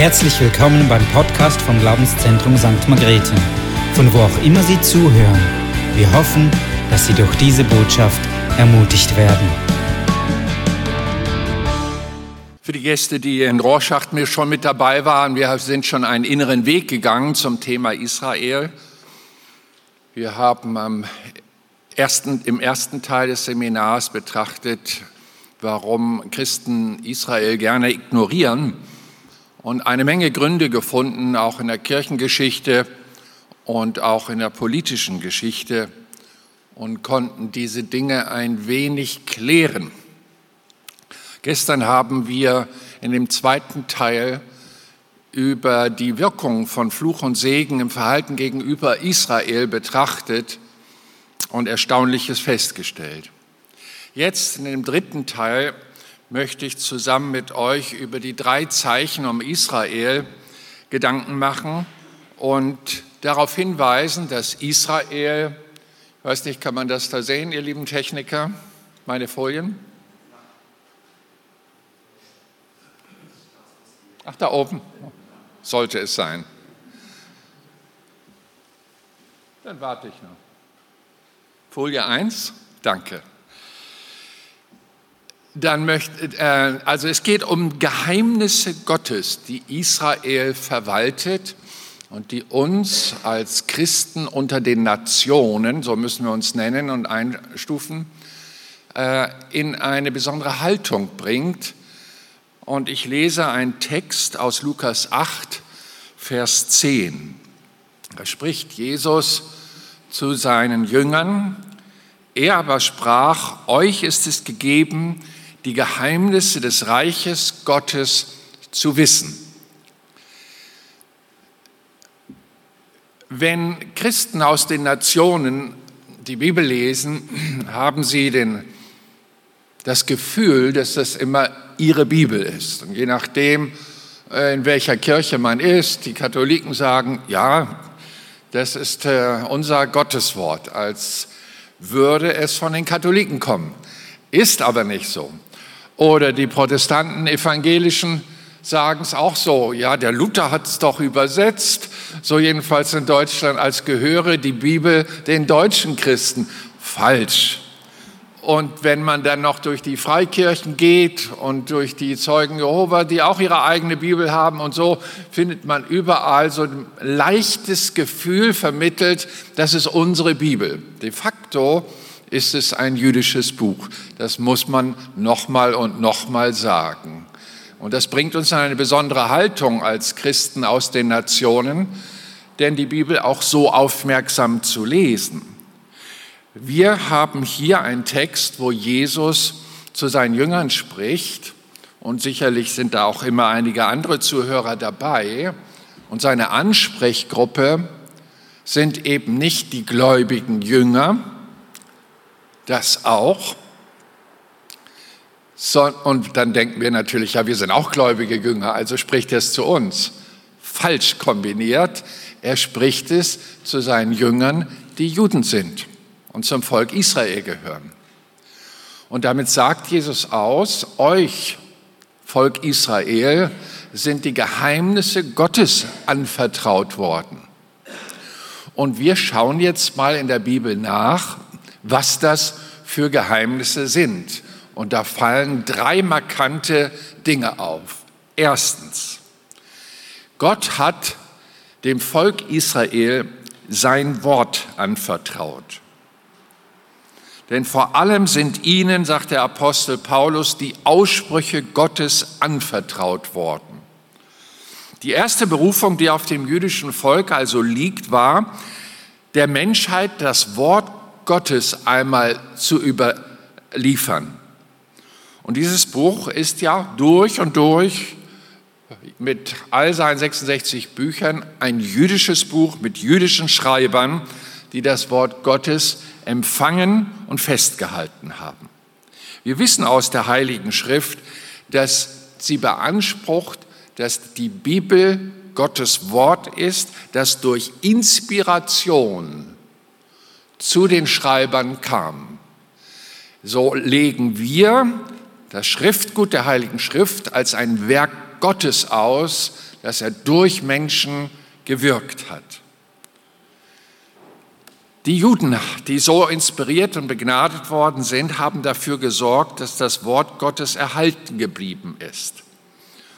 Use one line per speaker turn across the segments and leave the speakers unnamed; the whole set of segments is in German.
Herzlich willkommen beim Podcast vom Glaubenszentrum St. Margrethe, von wo auch immer Sie zuhören. Wir hoffen, dass Sie durch diese Botschaft ermutigt werden.
Für die Gäste, die in Rorschach mir schon mit dabei waren, wir sind schon einen inneren Weg gegangen zum Thema Israel. Wir haben am ersten, im ersten Teil des Seminars betrachtet, warum Christen Israel gerne ignorieren und eine Menge Gründe gefunden, auch in der Kirchengeschichte und auch in der politischen Geschichte und konnten diese Dinge ein wenig klären. Gestern haben wir in dem zweiten Teil über die Wirkung von Fluch und Segen im Verhalten gegenüber Israel betrachtet und Erstaunliches festgestellt. Jetzt in dem dritten Teil möchte ich zusammen mit euch über die drei Zeichen um Israel Gedanken machen und darauf hinweisen, dass Israel, ich weiß nicht, kann man das da sehen, ihr lieben Techniker, meine Folien? Ach, da oben sollte es sein. Dann warte ich noch. Folie 1, danke dann möchte, äh, also es geht um Geheimnisse Gottes, die Israel verwaltet und die uns als Christen unter den Nationen, so müssen wir uns nennen und einstufen, äh, in eine besondere Haltung bringt. Und ich lese einen Text aus Lukas 8, Vers 10. Da spricht Jesus zu seinen Jüngern. Er aber sprach, euch ist es gegeben, die Geheimnisse des Reiches Gottes zu wissen. Wenn Christen aus den Nationen die Bibel lesen, haben sie den, das Gefühl, dass das immer ihre Bibel ist. Und je nachdem, äh, in welcher Kirche man ist, die Katholiken sagen, ja, das ist äh, unser Gotteswort, als würde es von den Katholiken kommen. Ist aber nicht so. Oder die Protestanten, Evangelischen sagen es auch so. Ja, der Luther hat es doch übersetzt. So jedenfalls in Deutschland, als gehöre die Bibel den deutschen Christen. Falsch. Und wenn man dann noch durch die Freikirchen geht und durch die Zeugen Jehova, die auch ihre eigene Bibel haben und so, findet man überall so ein leichtes Gefühl vermittelt, das ist unsere Bibel. De facto ist es ein jüdisches Buch. Das muss man nochmal und nochmal sagen. Und das bringt uns in eine besondere Haltung als Christen aus den Nationen, denn die Bibel auch so aufmerksam zu lesen. Wir haben hier einen Text, wo Jesus zu seinen Jüngern spricht und sicherlich sind da auch immer einige andere Zuhörer dabei. Und seine Ansprechgruppe sind eben nicht die gläubigen Jünger, das auch. So, und dann denken wir natürlich, ja, wir sind auch gläubige Jünger, also spricht er es zu uns. Falsch kombiniert, er spricht es zu seinen Jüngern, die Juden sind und zum Volk Israel gehören. Und damit sagt Jesus aus, euch, Volk Israel, sind die Geheimnisse Gottes anvertraut worden. Und wir schauen jetzt mal in der Bibel nach, was das für Geheimnisse sind. Und da fallen drei markante Dinge auf. Erstens, Gott hat dem Volk Israel sein Wort anvertraut. Denn vor allem sind ihnen, sagt der Apostel Paulus, die Aussprüche Gottes anvertraut worden. Die erste Berufung, die auf dem jüdischen Volk also liegt, war, der Menschheit das Wort Gottes einmal zu überliefern. Und dieses Buch ist ja durch und durch mit all seinen 66 Büchern ein jüdisches Buch mit jüdischen Schreibern, die das Wort Gottes empfangen und festgehalten haben. Wir wissen aus der Heiligen Schrift, dass sie beansprucht, dass die Bibel Gottes Wort ist, das durch Inspiration zu den Schreibern kam. So legen wir das Schriftgut der Heiligen Schrift als ein Werk Gottes aus, dass er durch Menschen gewirkt hat. Die Juden, die so inspiriert und begnadet worden sind, haben dafür gesorgt, dass das Wort Gottes erhalten geblieben ist.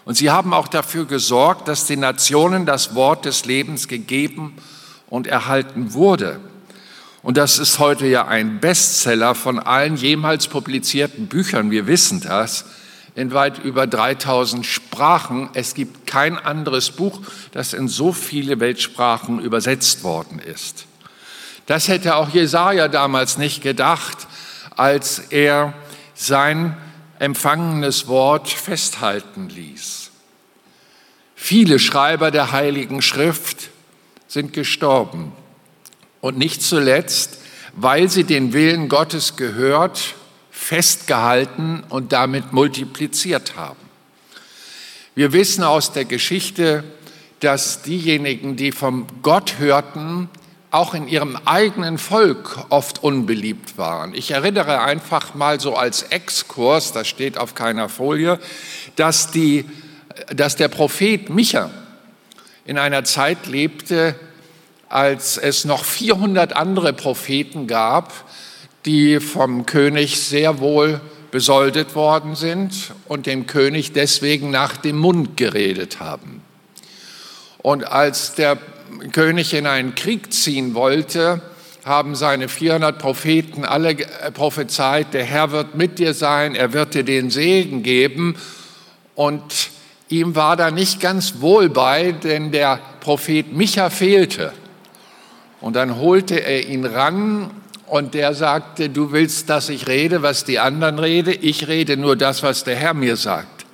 Und sie haben auch dafür gesorgt, dass den Nationen das Wort des Lebens gegeben und erhalten wurde. Und das ist heute ja ein Bestseller von allen jemals publizierten Büchern. Wir wissen das in weit über 3000 Sprachen. Es gibt kein anderes Buch, das in so viele Weltsprachen übersetzt worden ist. Das hätte auch Jesaja damals nicht gedacht, als er sein empfangenes Wort festhalten ließ. Viele Schreiber der Heiligen Schrift sind gestorben. Und nicht zuletzt, weil sie den Willen Gottes gehört, festgehalten und damit multipliziert haben. Wir wissen aus der Geschichte, dass diejenigen, die vom Gott hörten, auch in ihrem eigenen Volk oft unbeliebt waren. Ich erinnere einfach mal so als Exkurs, das steht auf keiner Folie, dass, die, dass der Prophet Micha in einer Zeit lebte, als es noch 400 andere Propheten gab, die vom König sehr wohl besoldet worden sind und dem König deswegen nach dem Mund geredet haben. Und als der König in einen Krieg ziehen wollte, haben seine 400 Propheten alle prophezeit, der Herr wird mit dir sein, er wird dir den Segen geben. Und ihm war da nicht ganz wohl bei, denn der Prophet Micha fehlte. Und dann holte er ihn ran und der sagte, du willst, dass ich rede, was die anderen rede, ich rede nur das, was der Herr mir sagt.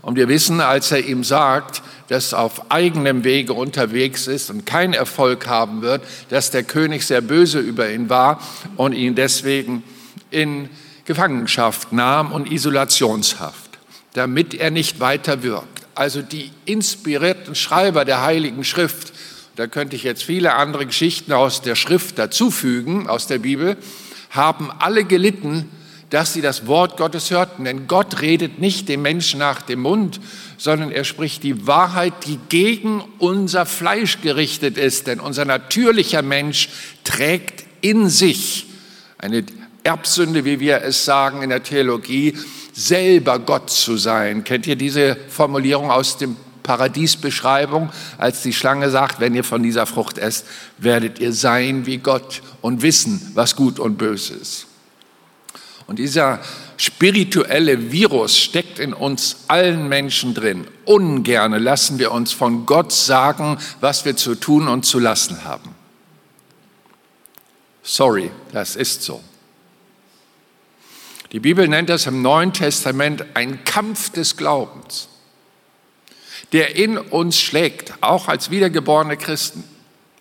Und wir wissen, als er ihm sagt, das auf eigenem Wege unterwegs ist und keinen Erfolg haben wird, dass der König sehr böse über ihn war und ihn deswegen in Gefangenschaft nahm und Isolationshaft, damit er nicht weiter wirkt. Also die inspirierten Schreiber der Heiligen Schrift, da könnte ich jetzt viele andere Geschichten aus der Schrift dazufügen, aus der Bibel, haben alle gelitten dass sie das Wort Gottes hörten. Denn Gott redet nicht dem Menschen nach dem Mund, sondern er spricht die Wahrheit, die gegen unser Fleisch gerichtet ist. Denn unser natürlicher Mensch trägt in sich eine Erbsünde, wie wir es sagen in der Theologie, selber Gott zu sein. Kennt ihr diese Formulierung aus dem Paradiesbeschreibung, als die Schlange sagt, wenn ihr von dieser Frucht esst, werdet ihr sein wie Gott und wissen, was gut und böse ist. Und dieser spirituelle Virus steckt in uns allen Menschen drin. Ungerne lassen wir uns von Gott sagen, was wir zu tun und zu lassen haben. Sorry, das ist so. Die Bibel nennt das im Neuen Testament ein Kampf des Glaubens, der in uns schlägt, auch als wiedergeborene Christen,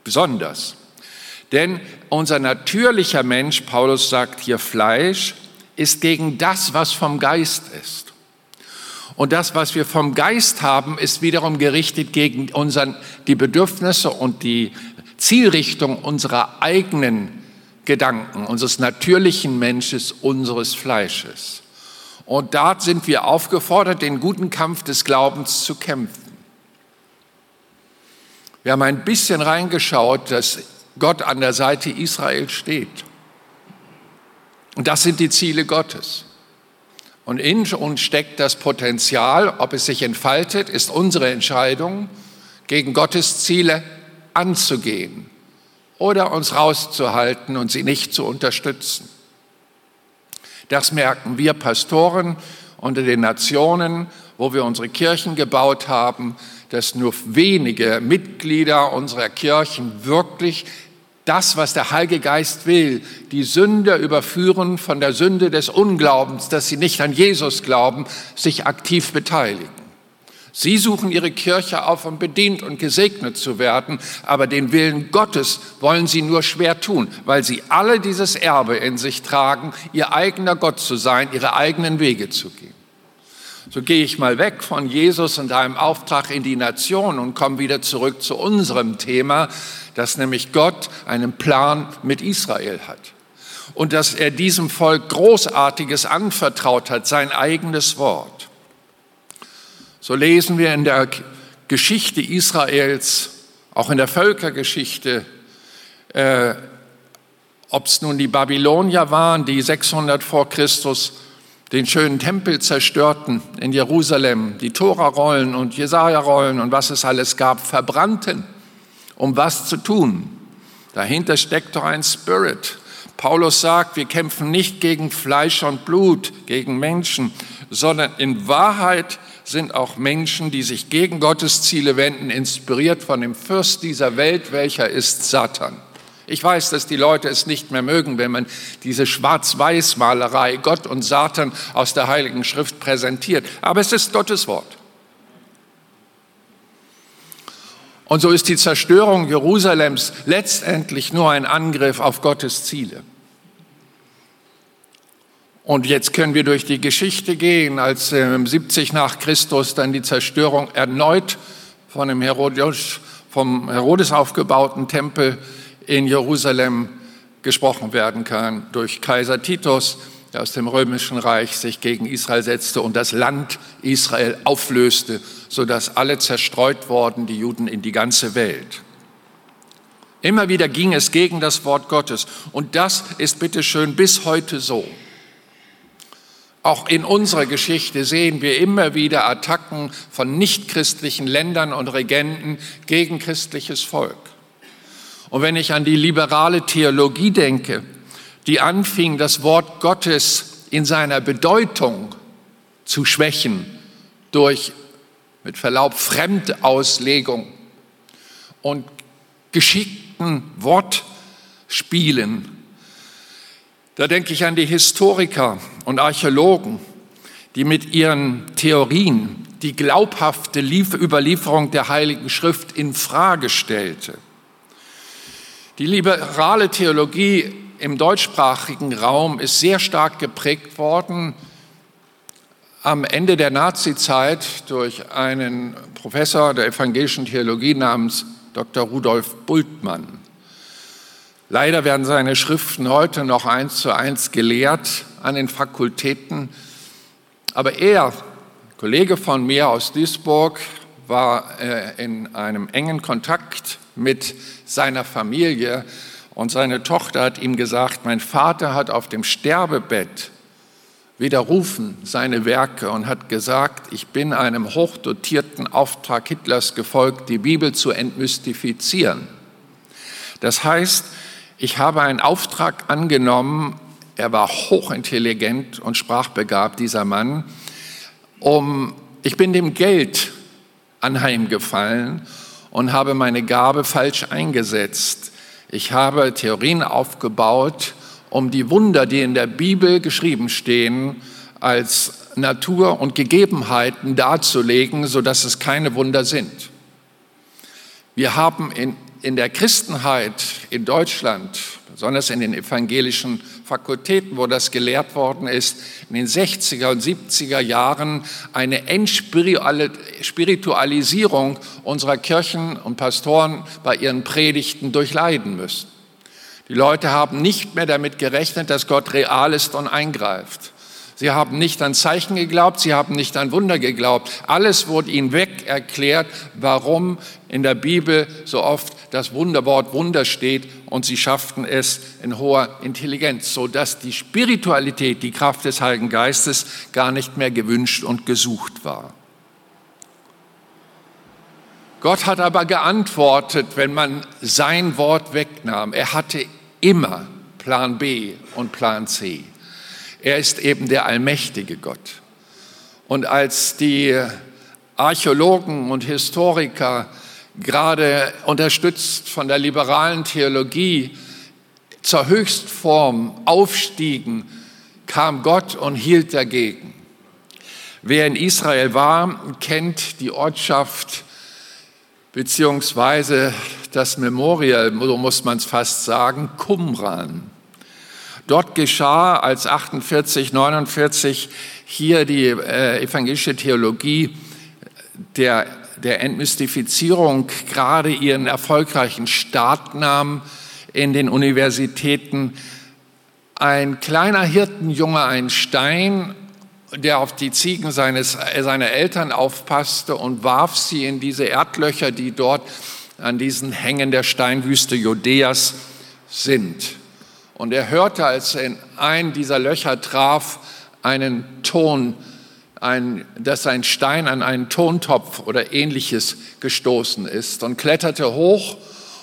besonders. Denn unser natürlicher Mensch, Paulus sagt hier Fleisch, ist gegen das, was vom Geist ist. Und das, was wir vom Geist haben, ist wiederum gerichtet gegen unseren, die Bedürfnisse und die Zielrichtung unserer eigenen Gedanken, unseres natürlichen Menschen, unseres Fleisches. Und da sind wir aufgefordert, den guten Kampf des Glaubens zu kämpfen. Wir haben ein bisschen reingeschaut, dass Gott an der Seite Israel steht. Und das sind die Ziele Gottes. Und in uns steckt das Potenzial, ob es sich entfaltet, ist unsere Entscheidung, gegen Gottes Ziele anzugehen oder uns rauszuhalten und sie nicht zu unterstützen. Das merken wir Pastoren unter den Nationen, wo wir unsere Kirchen gebaut haben, dass nur wenige Mitglieder unserer Kirchen wirklich das, was der Heilige Geist will, die Sünder überführen von der Sünde des Unglaubens, dass sie nicht an Jesus glauben, sich aktiv beteiligen. Sie suchen ihre Kirche auf, um bedient und gesegnet zu werden, aber den Willen Gottes wollen sie nur schwer tun, weil sie alle dieses Erbe in sich tragen, ihr eigener Gott zu sein, ihre eigenen Wege zu gehen. So gehe ich mal weg von Jesus und einem Auftrag in die Nation und komme wieder zurück zu unserem Thema, dass nämlich Gott einen Plan mit Israel hat und dass er diesem Volk Großartiges anvertraut hat, sein eigenes Wort. So lesen wir in der Geschichte Israels, auch in der Völkergeschichte, äh, ob es nun die Babylonier waren, die 600 vor Christus den schönen Tempel zerstörten in Jerusalem, die Tora-Rollen und Jesaja-Rollen und was es alles gab, verbrannten, um was zu tun. Dahinter steckt doch ein Spirit. Paulus sagt, wir kämpfen nicht gegen Fleisch und Blut, gegen Menschen, sondern in Wahrheit sind auch Menschen, die sich gegen Gottes Ziele wenden, inspiriert von dem Fürst dieser Welt, welcher ist Satan. Ich weiß, dass die Leute es nicht mehr mögen, wenn man diese Schwarz-Weiß-Malerei Gott und Satan aus der Heiligen Schrift präsentiert. Aber es ist Gottes Wort. Und so ist die Zerstörung Jerusalems letztendlich nur ein Angriff auf Gottes Ziele. Und jetzt können wir durch die Geschichte gehen, als ähm, 70 nach Christus dann die Zerstörung erneut von dem Herodes, vom Herodes aufgebauten Tempel in Jerusalem gesprochen werden kann durch Kaiser Titus, der aus dem römischen Reich sich gegen Israel setzte und das Land Israel auflöste, sodass alle zerstreut wurden, die Juden in die ganze Welt. Immer wieder ging es gegen das Wort Gottes und das ist bitteschön bis heute so. Auch in unserer Geschichte sehen wir immer wieder Attacken von nichtchristlichen Ländern und Regenten gegen christliches Volk. Und wenn ich an die liberale Theologie denke, die anfing, das Wort Gottes in seiner Bedeutung zu schwächen durch, mit Verlaub, Fremdauslegung und geschickten Wortspielen. Da denke ich an die Historiker und Archäologen, die mit ihren Theorien die glaubhafte Überlieferung der Heiligen Schrift in Frage stellte. Die liberale Theologie im deutschsprachigen Raum ist sehr stark geprägt worden am Ende der Nazizeit durch einen Professor der evangelischen Theologie namens Dr. Rudolf Bultmann. Leider werden seine Schriften heute noch eins zu eins gelehrt an den Fakultäten. Aber er, Kollege von mir aus Duisburg, war äh, in einem engen Kontakt mit seiner Familie und seine Tochter hat ihm gesagt, mein Vater hat auf dem Sterbebett widerrufen seine Werke und hat gesagt, ich bin einem hochdotierten Auftrag Hitlers gefolgt, die Bibel zu entmystifizieren. Das heißt, ich habe einen Auftrag angenommen, er war hochintelligent und sprachbegabt, dieser Mann, um, ich bin dem Geld anheimgefallen und habe meine Gabe falsch eingesetzt. Ich habe Theorien aufgebaut, um die Wunder, die in der Bibel geschrieben stehen, als Natur und Gegebenheiten darzulegen, sodass es keine Wunder sind. Wir haben in, in der Christenheit in Deutschland, besonders in den evangelischen Fakultäten, wo das gelehrt worden ist, in den 60er und 70er Jahren eine Entspiritualisierung unserer Kirchen und Pastoren bei ihren Predigten durchleiden müssen. Die Leute haben nicht mehr damit gerechnet, dass Gott real ist und eingreift. Sie haben nicht an Zeichen geglaubt, sie haben nicht an Wunder geglaubt. Alles wurde ihnen weg erklärt, warum in der Bibel so oft das Wunderwort Wunder steht und sie schafften es in hoher Intelligenz, sodass die Spiritualität, die Kraft des Heiligen Geistes gar nicht mehr gewünscht und gesucht war. Gott hat aber geantwortet, wenn man sein Wort wegnahm. Er hatte immer Plan B und Plan C. Er ist eben der allmächtige Gott. Und als die Archäologen und Historiker gerade unterstützt von der liberalen Theologie zur Höchstform aufstiegen, kam Gott und hielt dagegen. Wer in Israel war, kennt die Ortschaft beziehungsweise das Memorial, so muss man es fast sagen, Qumran. Dort geschah, als 48, 49 hier die äh, evangelische Theologie der, der Entmystifizierung gerade ihren erfolgreichen Start nahm in den Universitäten, ein kleiner Hirtenjunge, ein Stein der auf die Ziegen seines, seiner Eltern aufpasste und warf sie in diese Erdlöcher, die dort an diesen Hängen der Steinwüste Judäas sind. Und er hörte, als er in ein dieser Löcher traf, einen Ton, ein, dass ein Stein an einen Tontopf oder ähnliches gestoßen ist und kletterte hoch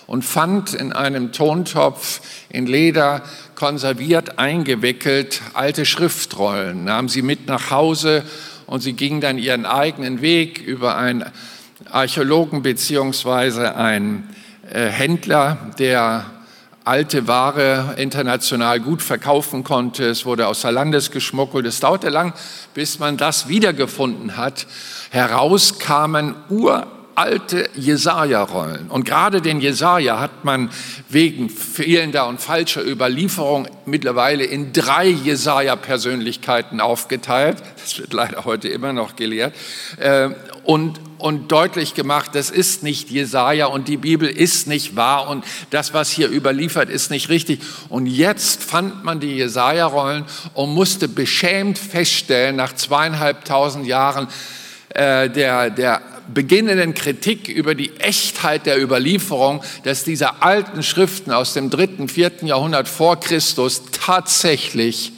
und fand in einem Tontopf in Leder konserviert eingewickelt alte Schriftrollen, nahm sie mit nach Hause und sie ging dann ihren eigenen Weg über einen Archäologen beziehungsweise einen äh, Händler, der alte Ware international gut verkaufen konnte. Es wurde außer Landes geschmuggelt. Es dauerte lang, bis man das wiedergefunden hat. Heraus kamen uralte Jesaja-Rollen. Und gerade den Jesaja hat man wegen fehlender und falscher Überlieferung mittlerweile in drei Jesaja-Persönlichkeiten aufgeteilt. Das wird leider heute immer noch gelehrt. Äh, und und deutlich gemacht, das ist nicht Jesaja und die Bibel ist nicht wahr und das, was hier überliefert, ist nicht richtig. Und jetzt fand man die Jesaja-Rollen und musste beschämt feststellen, nach zweieinhalbtausend Jahren äh, der, der beginnenden Kritik über die Echtheit der Überlieferung, dass diese alten Schriften aus dem dritten, vierten Jahrhundert vor Christus tatsächlich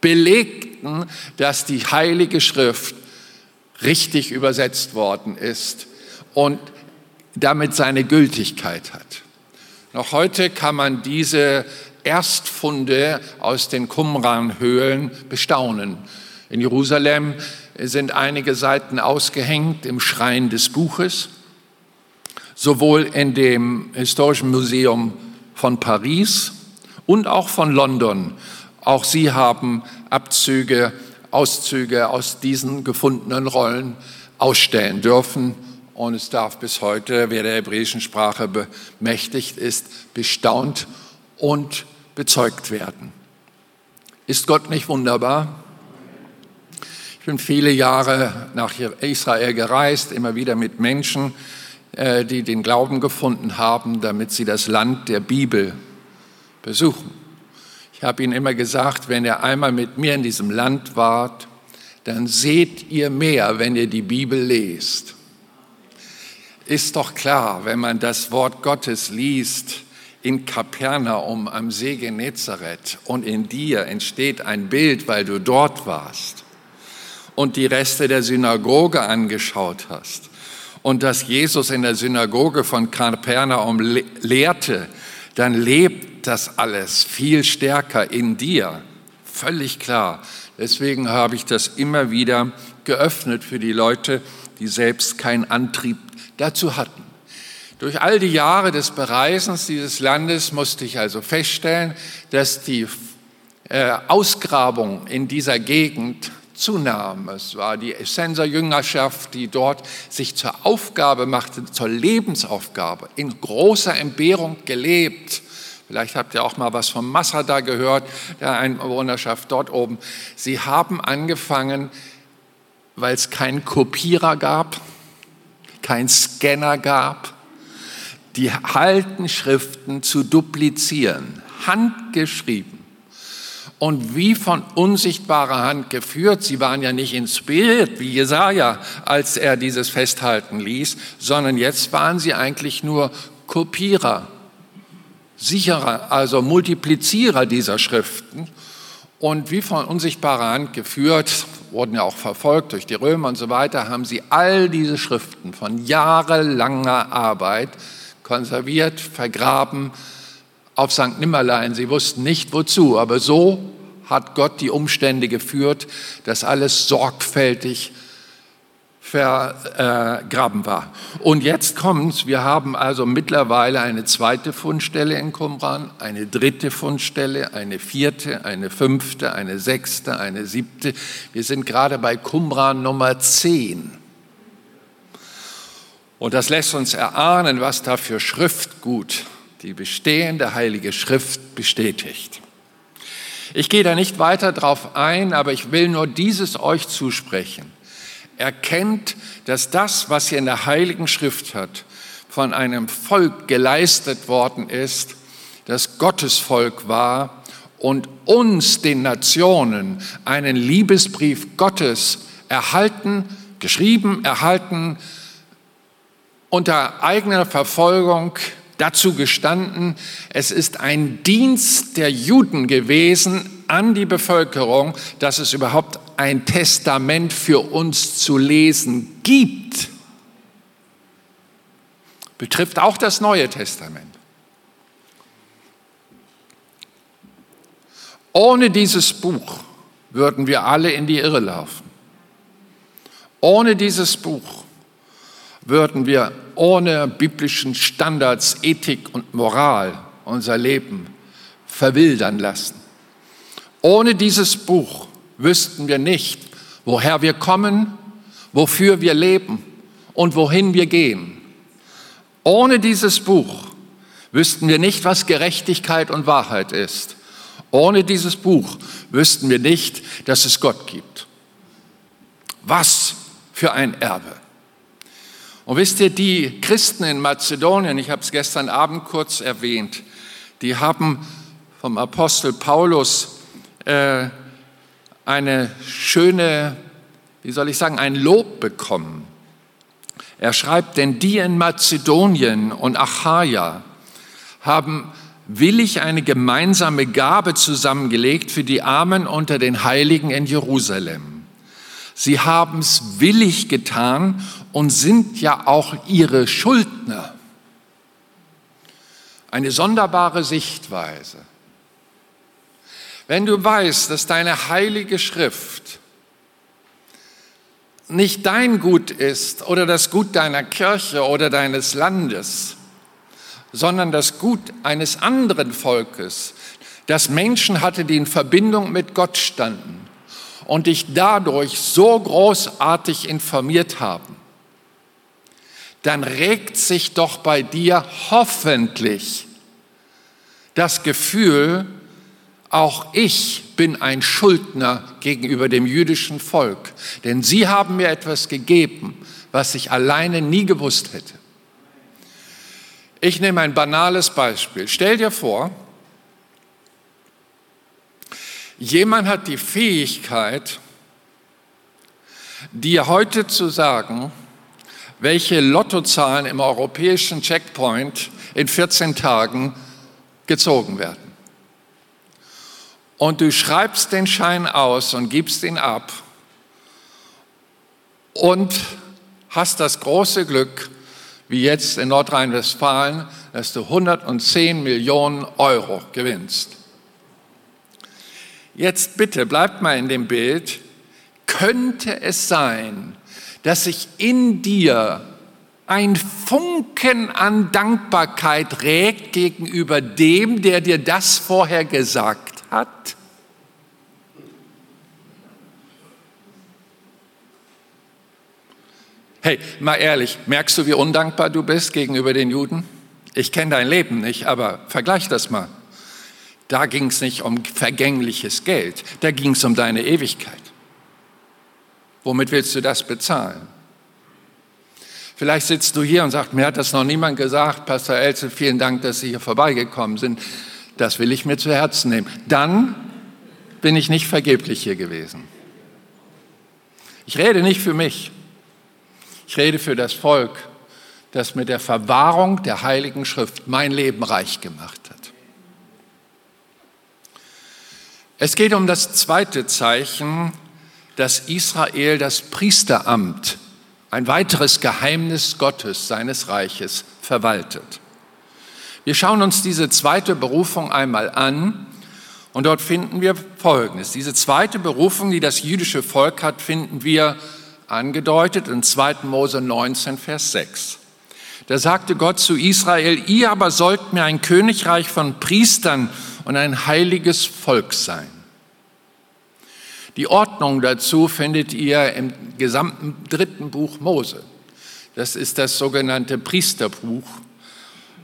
belegten, dass die Heilige Schrift richtig übersetzt worden ist und damit seine Gültigkeit hat. Noch heute kann man diese Erstfunde aus den Qumran-Höhlen bestaunen. In Jerusalem sind einige Seiten ausgehängt im Schrein des Buches, sowohl in dem Historischen Museum von Paris und auch von London. Auch sie haben Abzüge Auszüge aus diesen gefundenen Rollen ausstellen dürfen. Und es darf bis heute, wer der hebräischen Sprache bemächtigt ist, bestaunt und bezeugt werden. Ist Gott nicht wunderbar? Ich bin viele Jahre nach Israel gereist, immer wieder mit Menschen, äh, die den Glauben gefunden haben, damit sie das Land der Bibel besuchen. Ich habe Ihnen immer gesagt, wenn ihr einmal mit mir in diesem Land wart, dann seht ihr mehr, wenn ihr die Bibel lest. Ist doch klar, wenn man das Wort Gottes liest in Kapernaum am See Genezareth und in dir entsteht ein Bild, weil du dort warst und die Reste der Synagoge angeschaut hast und dass Jesus in der Synagoge von Kapernaum lehrte, dann lebt das alles viel stärker in dir. Völlig klar. Deswegen habe ich das immer wieder geöffnet für die Leute, die selbst keinen Antrieb dazu hatten. Durch all die Jahre des Bereisens dieses Landes musste ich also feststellen, dass die äh, Ausgrabung in dieser Gegend zunahm. Es war die Essenser-Jüngerschaft, die dort sich zur Aufgabe machte, zur Lebensaufgabe, in großer Entbehrung gelebt Vielleicht habt ihr auch mal was vom Masada gehört, der Einwohnerschaft dort oben. Sie haben angefangen, weil es keinen Kopierer gab, keinen Scanner gab, die alten Schriften zu duplizieren, handgeschrieben und wie von unsichtbarer Hand geführt. Sie waren ja nicht inspiriert wie Jesaja, als er dieses festhalten ließ, sondern jetzt waren sie eigentlich nur Kopierer sicherer, also Multiplizierer dieser Schriften und wie von unsichtbarer Hand geführt, wurden ja auch verfolgt durch die Römer und so weiter, haben sie all diese Schriften von jahrelanger Arbeit konserviert, vergraben auf St. Nimmerlein. Sie wussten nicht wozu, aber so hat Gott die Umstände geführt, dass alles sorgfältig vergraben war. Und jetzt kommt's, wir haben also mittlerweile eine zweite Fundstelle in Qumran, eine dritte Fundstelle, eine vierte, eine fünfte, eine sechste, eine siebte. Wir sind gerade bei Qumran Nummer 10. Und das lässt uns erahnen, was da für Schriftgut die bestehende Heilige Schrift bestätigt. Ich gehe da nicht weiter drauf ein, aber ich will nur dieses euch zusprechen. Erkennt, dass das, was hier in der Heiligen Schrift hat, von einem Volk geleistet worden ist, das Gottes Volk war und uns, den Nationen, einen Liebesbrief Gottes erhalten, geschrieben, erhalten, unter eigener Verfolgung dazu gestanden, es ist ein Dienst der Juden gewesen an die Bevölkerung, dass es überhaupt ein Testament für uns zu lesen gibt. Betrifft auch das Neue Testament. Ohne dieses Buch würden wir alle in die Irre laufen. Ohne dieses Buch würden wir ohne biblischen Standards, Ethik und Moral unser Leben verwildern lassen. Ohne dieses Buch wüssten wir nicht, woher wir kommen, wofür wir leben und wohin wir gehen. Ohne dieses Buch wüssten wir nicht, was Gerechtigkeit und Wahrheit ist. Ohne dieses Buch wüssten wir nicht, dass es Gott gibt. Was für ein Erbe. Und wisst ihr, die Christen in Mazedonien, ich habe es gestern Abend kurz erwähnt, die haben vom Apostel Paulus äh, eine schöne, wie soll ich sagen, ein Lob bekommen. Er schreibt, denn die in Mazedonien und Achaia haben willig eine gemeinsame Gabe zusammengelegt für die Armen unter den Heiligen in Jerusalem. Sie haben es willig getan und sind ja auch ihre Schuldner. Eine sonderbare Sichtweise. Wenn du weißt, dass deine heilige Schrift nicht dein Gut ist oder das Gut deiner Kirche oder deines Landes, sondern das Gut eines anderen Volkes, das Menschen hatte, die in Verbindung mit Gott standen und dich dadurch so großartig informiert haben, dann regt sich doch bei dir hoffentlich das Gefühl, auch ich bin ein Schuldner gegenüber dem jüdischen Volk, denn sie haben mir etwas gegeben, was ich alleine nie gewusst hätte. Ich nehme ein banales Beispiel. Stell dir vor, jemand hat die Fähigkeit, dir heute zu sagen, welche Lottozahlen im europäischen Checkpoint in 14 Tagen gezogen werden. Und du schreibst den Schein aus und gibst ihn ab und hast das große Glück, wie jetzt in Nordrhein-Westfalen, dass du 110 Millionen Euro gewinnst. Jetzt bitte, bleibt mal in dem Bild, könnte es sein, dass sich in dir ein Funken an Dankbarkeit regt gegenüber dem, der dir das vorher gesagt hat? Hey, mal ehrlich, merkst du, wie undankbar du bist gegenüber den Juden? Ich kenne dein Leben nicht, aber vergleich das mal. Da ging es nicht um vergängliches Geld, da ging es um deine Ewigkeit. Womit willst du das bezahlen? Vielleicht sitzt du hier und sagst, mir hat das noch niemand gesagt, Pastor Elze, vielen Dank, dass Sie hier vorbeigekommen sind. Das will ich mir zu Herzen nehmen. Dann bin ich nicht vergeblich hier gewesen. Ich rede nicht für mich. Ich rede für das Volk, das mit der Verwahrung der Heiligen Schrift mein Leben reich gemacht hat. Es geht um das zweite Zeichen, dass Israel das Priesteramt, ein weiteres Geheimnis Gottes, seines Reiches, verwaltet. Wir schauen uns diese zweite Berufung einmal an und dort finden wir Folgendes. Diese zweite Berufung, die das jüdische Volk hat, finden wir angedeutet in 2. Mose 19, Vers 6. Da sagte Gott zu Israel, ihr aber sollt mir ein Königreich von Priestern und ein heiliges Volk sein. Die Ordnung dazu findet ihr im gesamten dritten Buch Mose. Das ist das sogenannte Priesterbuch,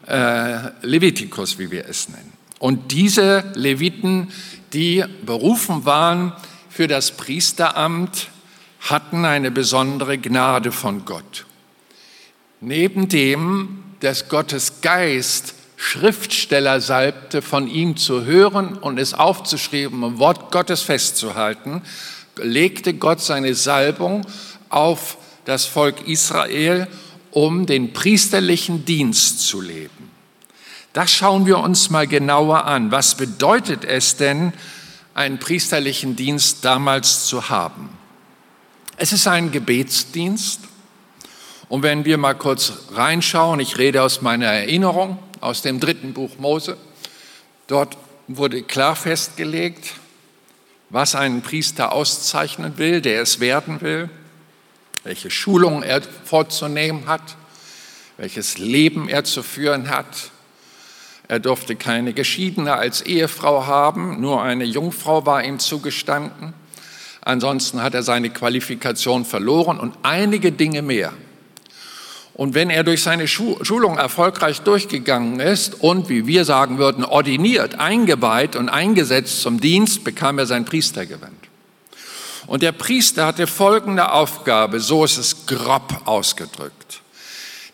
äh, Levitikus, wie wir es nennen. Und diese Leviten, die berufen waren für das Priesteramt, hatten eine besondere Gnade von Gott. Neben dem, dass Gottes Geist Schriftsteller salbte, von ihm zu hören und es aufzuschreiben, im Wort Gottes festzuhalten, legte Gott seine Salbung auf das Volk Israel, um den priesterlichen Dienst zu leben. Das schauen wir uns mal genauer an. Was bedeutet es denn, einen priesterlichen Dienst damals zu haben? Es ist ein Gebetsdienst. Und wenn wir mal kurz reinschauen, ich rede aus meiner Erinnerung, aus dem dritten Buch Mose, dort wurde klar festgelegt, was einen Priester auszeichnen will, der es werden will, welche Schulungen er vorzunehmen hat, welches Leben er zu führen hat. Er durfte keine Geschiedene als Ehefrau haben, nur eine Jungfrau war ihm zugestanden. Ansonsten hat er seine Qualifikation verloren und einige Dinge mehr. Und wenn er durch seine Schulung erfolgreich durchgegangen ist und, wie wir sagen würden, ordiniert, eingeweiht und eingesetzt zum Dienst, bekam er sein Priestergewand. Und der Priester hatte folgende Aufgabe, so ist es grob ausgedrückt.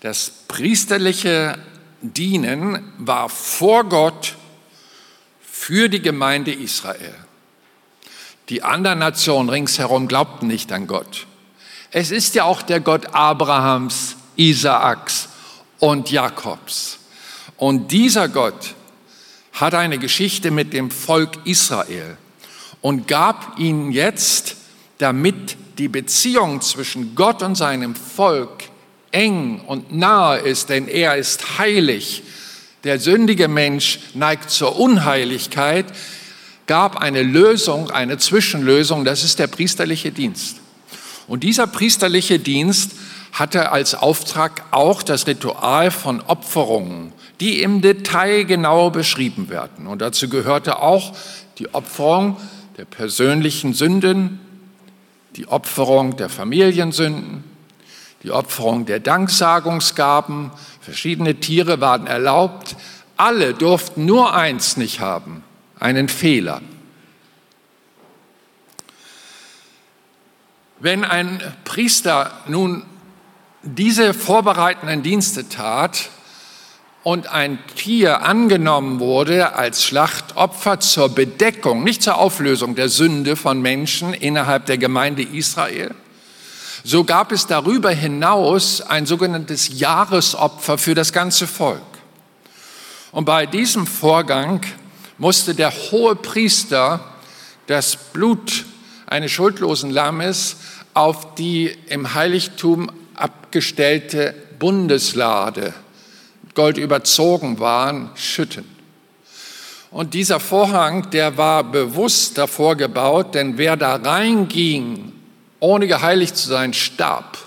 Das priesterliche Dienen war vor Gott für die Gemeinde Israel. Die anderen Nationen ringsherum glaubten nicht an Gott. Es ist ja auch der Gott Abrahams, Isaaks und Jakobs. Und dieser Gott hat eine Geschichte mit dem Volk Israel und gab ihnen jetzt, damit die Beziehung zwischen Gott und seinem Volk eng und nahe ist, denn er ist heilig. Der sündige Mensch neigt zur Unheiligkeit, gab eine Lösung, eine Zwischenlösung, das ist der priesterliche Dienst. Und dieser priesterliche Dienst hatte als Auftrag auch das Ritual von Opferungen, die im Detail genau beschrieben werden. Und dazu gehörte auch die Opferung der persönlichen Sünden, die Opferung der Familiensünden, die Opferung der Danksagungsgaben, verschiedene Tiere waren erlaubt, alle durften nur eins nicht haben, einen Fehler. Wenn ein Priester nun diese vorbereitenden Dienste tat und ein Tier angenommen wurde als Schlachtopfer zur Bedeckung, nicht zur Auflösung der Sünde von Menschen innerhalb der Gemeinde Israel, so gab es darüber hinaus ein sogenanntes Jahresopfer für das ganze Volk. Und bei diesem Vorgang musste der hohe Priester das Blut eines schuldlosen Lammes auf die im Heiligtum abgestellte Bundeslade, Gold überzogen waren, schütten. Und dieser Vorhang, der war bewusst davor gebaut, denn wer da reinging, ohne geheiligt zu sein, starb.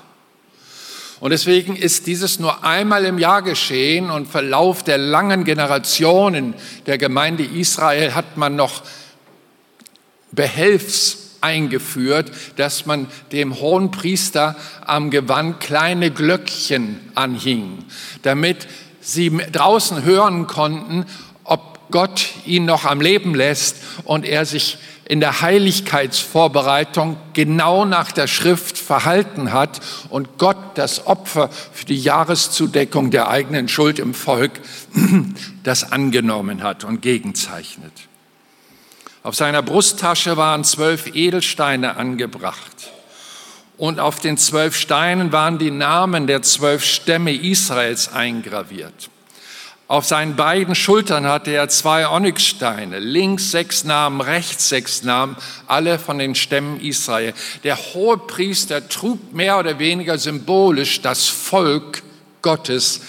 Und deswegen ist dieses nur einmal im Jahr geschehen und Verlauf der langen Generationen der Gemeinde Israel hat man noch Behelfs eingeführt, dass man dem hohen Priester am Gewand kleine Glöckchen anhing, damit sie draußen hören konnten, ob Gott ihn noch am Leben lässt und er sich in der Heiligkeitsvorbereitung genau nach der Schrift verhalten hat und Gott das Opfer für die Jahreszudeckung der eigenen Schuld im Volk das angenommen hat und gegenzeichnet. Auf seiner Brusttasche waren zwölf Edelsteine angebracht. Und auf den zwölf Steinen waren die Namen der zwölf Stämme Israels eingraviert. Auf seinen beiden Schultern hatte er zwei Onyxsteine, links sechs Namen, rechts sechs Namen, alle von den Stämmen Israel. Der hohe Priester trug mehr oder weniger symbolisch das Volk Gottes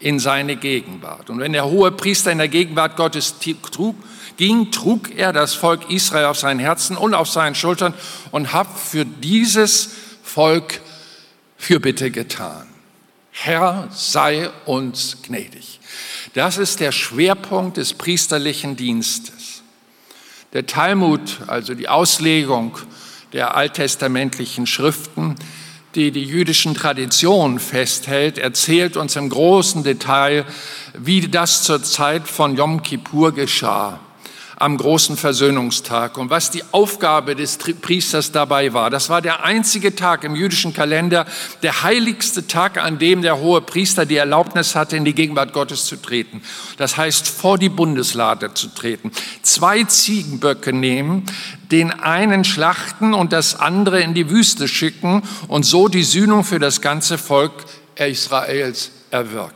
in seine Gegenwart. Und wenn der hohe Priester in der Gegenwart Gottes trug, ging, trug er das Volk Israel auf seinen Herzen und auf seinen Schultern und hat für dieses Volk Fürbitte getan. Herr, sei uns gnädig. Das ist der Schwerpunkt des priesterlichen Dienstes. Der Talmud, also die Auslegung der alttestamentlichen Schriften, die die jüdischen Traditionen festhält, erzählt uns im großen Detail, wie das zur Zeit von Yom Kippur geschah am großen Versöhnungstag. Und was die Aufgabe des Priesters dabei war, das war der einzige Tag im jüdischen Kalender, der heiligste Tag, an dem der hohe Priester die Erlaubnis hatte, in die Gegenwart Gottes zu treten. Das heißt, vor die Bundeslade zu treten. Zwei Ziegenböcke nehmen, den einen schlachten und das andere in die Wüste schicken und so die Sühnung für das ganze Volk Israels erwirken.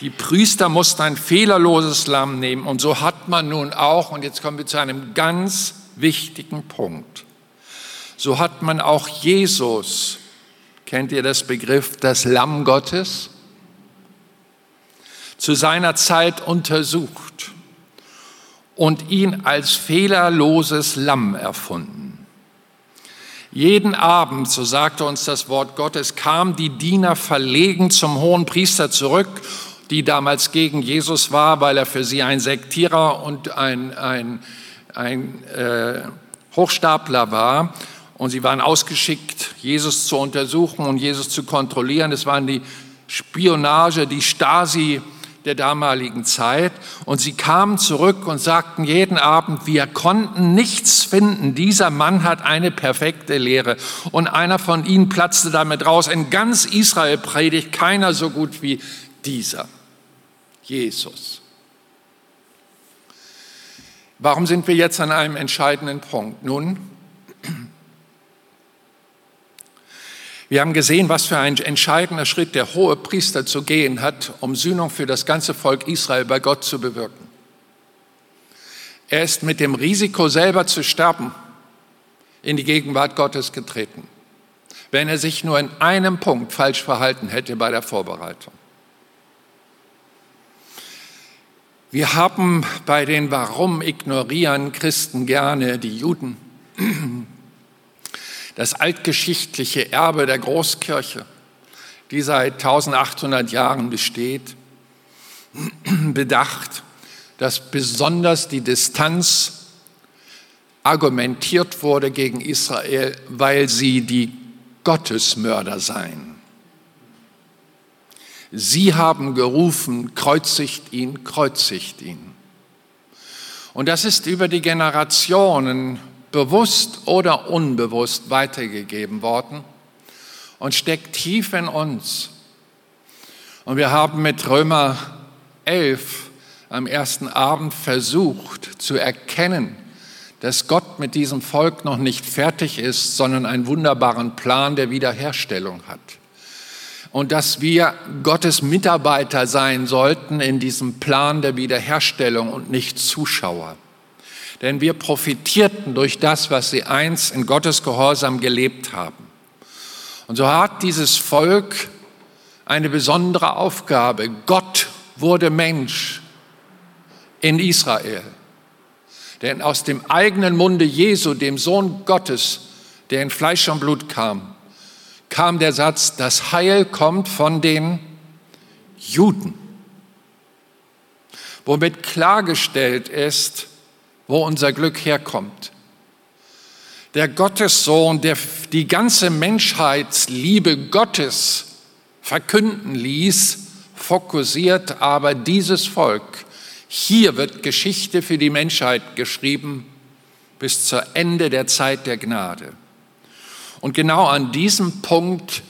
Die Priester mussten ein fehlerloses Lamm nehmen und so hat man nun auch, und jetzt kommen wir zu einem ganz wichtigen Punkt, so hat man auch Jesus, kennt ihr das Begriff, das Lamm Gottes, zu seiner Zeit untersucht und ihn als fehlerloses Lamm erfunden. Jeden Abend, so sagte uns das Wort Gottes, kamen die Diener verlegen zum hohen Priester zurück die damals gegen Jesus war, weil er für sie ein Sektierer und ein, ein, ein äh, Hochstapler war. Und sie waren ausgeschickt, Jesus zu untersuchen und Jesus zu kontrollieren. Das waren die Spionage, die Stasi der damaligen Zeit. Und sie kamen zurück und sagten jeden Abend, wir konnten nichts finden. Dieser Mann hat eine perfekte Lehre. Und einer von ihnen platzte damit raus. In ganz Israel predigt keiner so gut wie dieser. Jesus. Warum sind wir jetzt an einem entscheidenden Punkt? Nun, wir haben gesehen, was für ein entscheidender Schritt der hohe Priester zu gehen hat, um Sühnung für das ganze Volk Israel bei Gott zu bewirken. Er ist mit dem Risiko selber zu sterben in die Gegenwart Gottes getreten, wenn er sich nur in einem Punkt falsch verhalten hätte bei der Vorbereitung. Wir haben bei den Warum ignorieren Christen gerne die Juden. Das altgeschichtliche Erbe der Großkirche, die seit 1800 Jahren besteht, bedacht, dass besonders die Distanz argumentiert wurde gegen Israel, weil sie die Gottesmörder seien. Sie haben gerufen, kreuzigt ihn, kreuzigt ihn. Und das ist über die Generationen bewusst oder unbewusst weitergegeben worden und steckt tief in uns. Und wir haben mit Römer 11 am ersten Abend versucht zu erkennen, dass Gott mit diesem Volk noch nicht fertig ist, sondern einen wunderbaren Plan der Wiederherstellung hat und dass wir Gottes Mitarbeiter sein sollten in diesem Plan der Wiederherstellung und nicht Zuschauer. Denn wir profitierten durch das, was sie einst in Gottes Gehorsam gelebt haben. Und so hat dieses Volk eine besondere Aufgabe. Gott wurde Mensch in Israel. Denn aus dem eigenen Munde Jesu, dem Sohn Gottes, der in Fleisch und Blut kam, kam der Satz, das Heil kommt von den Juden, womit klargestellt ist, wo unser Glück herkommt. Der Gottessohn, der die ganze Menschheitsliebe Gottes verkünden ließ, fokussiert aber dieses Volk. Hier wird Geschichte für die Menschheit geschrieben bis zur Ende der Zeit der Gnade. Und genau an diesem Punkt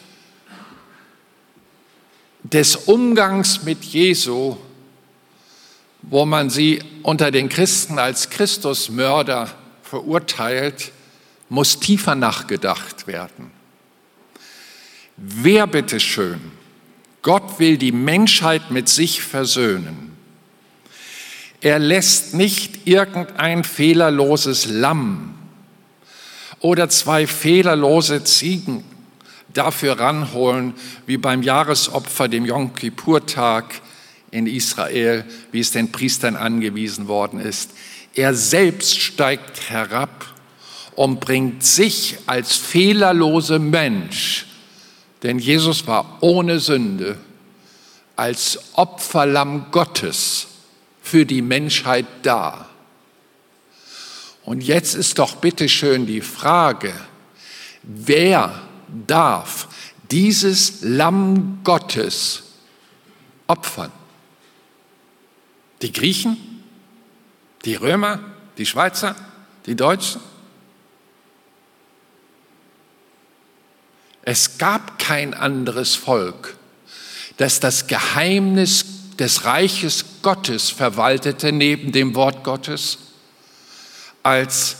des Umgangs mit Jesu, wo man sie unter den Christen als Christusmörder verurteilt, muss tiefer nachgedacht werden. Wer bitteschön, Gott will die Menschheit mit sich versöhnen. Er lässt nicht irgendein fehlerloses Lamm oder zwei fehlerlose Ziegen dafür ranholen, wie beim Jahresopfer, dem Yom Kippur-Tag in Israel, wie es den Priestern angewiesen worden ist. Er selbst steigt herab und bringt sich als fehlerlose Mensch, denn Jesus war ohne Sünde, als Opferlamm Gottes für die Menschheit da. Und jetzt ist doch bitte schön die Frage, wer darf dieses Lamm Gottes opfern? Die Griechen? Die Römer, die Schweizer, die Deutschen? Es gab kein anderes Volk, das das Geheimnis des Reiches Gottes verwaltete neben dem Wort Gottes, als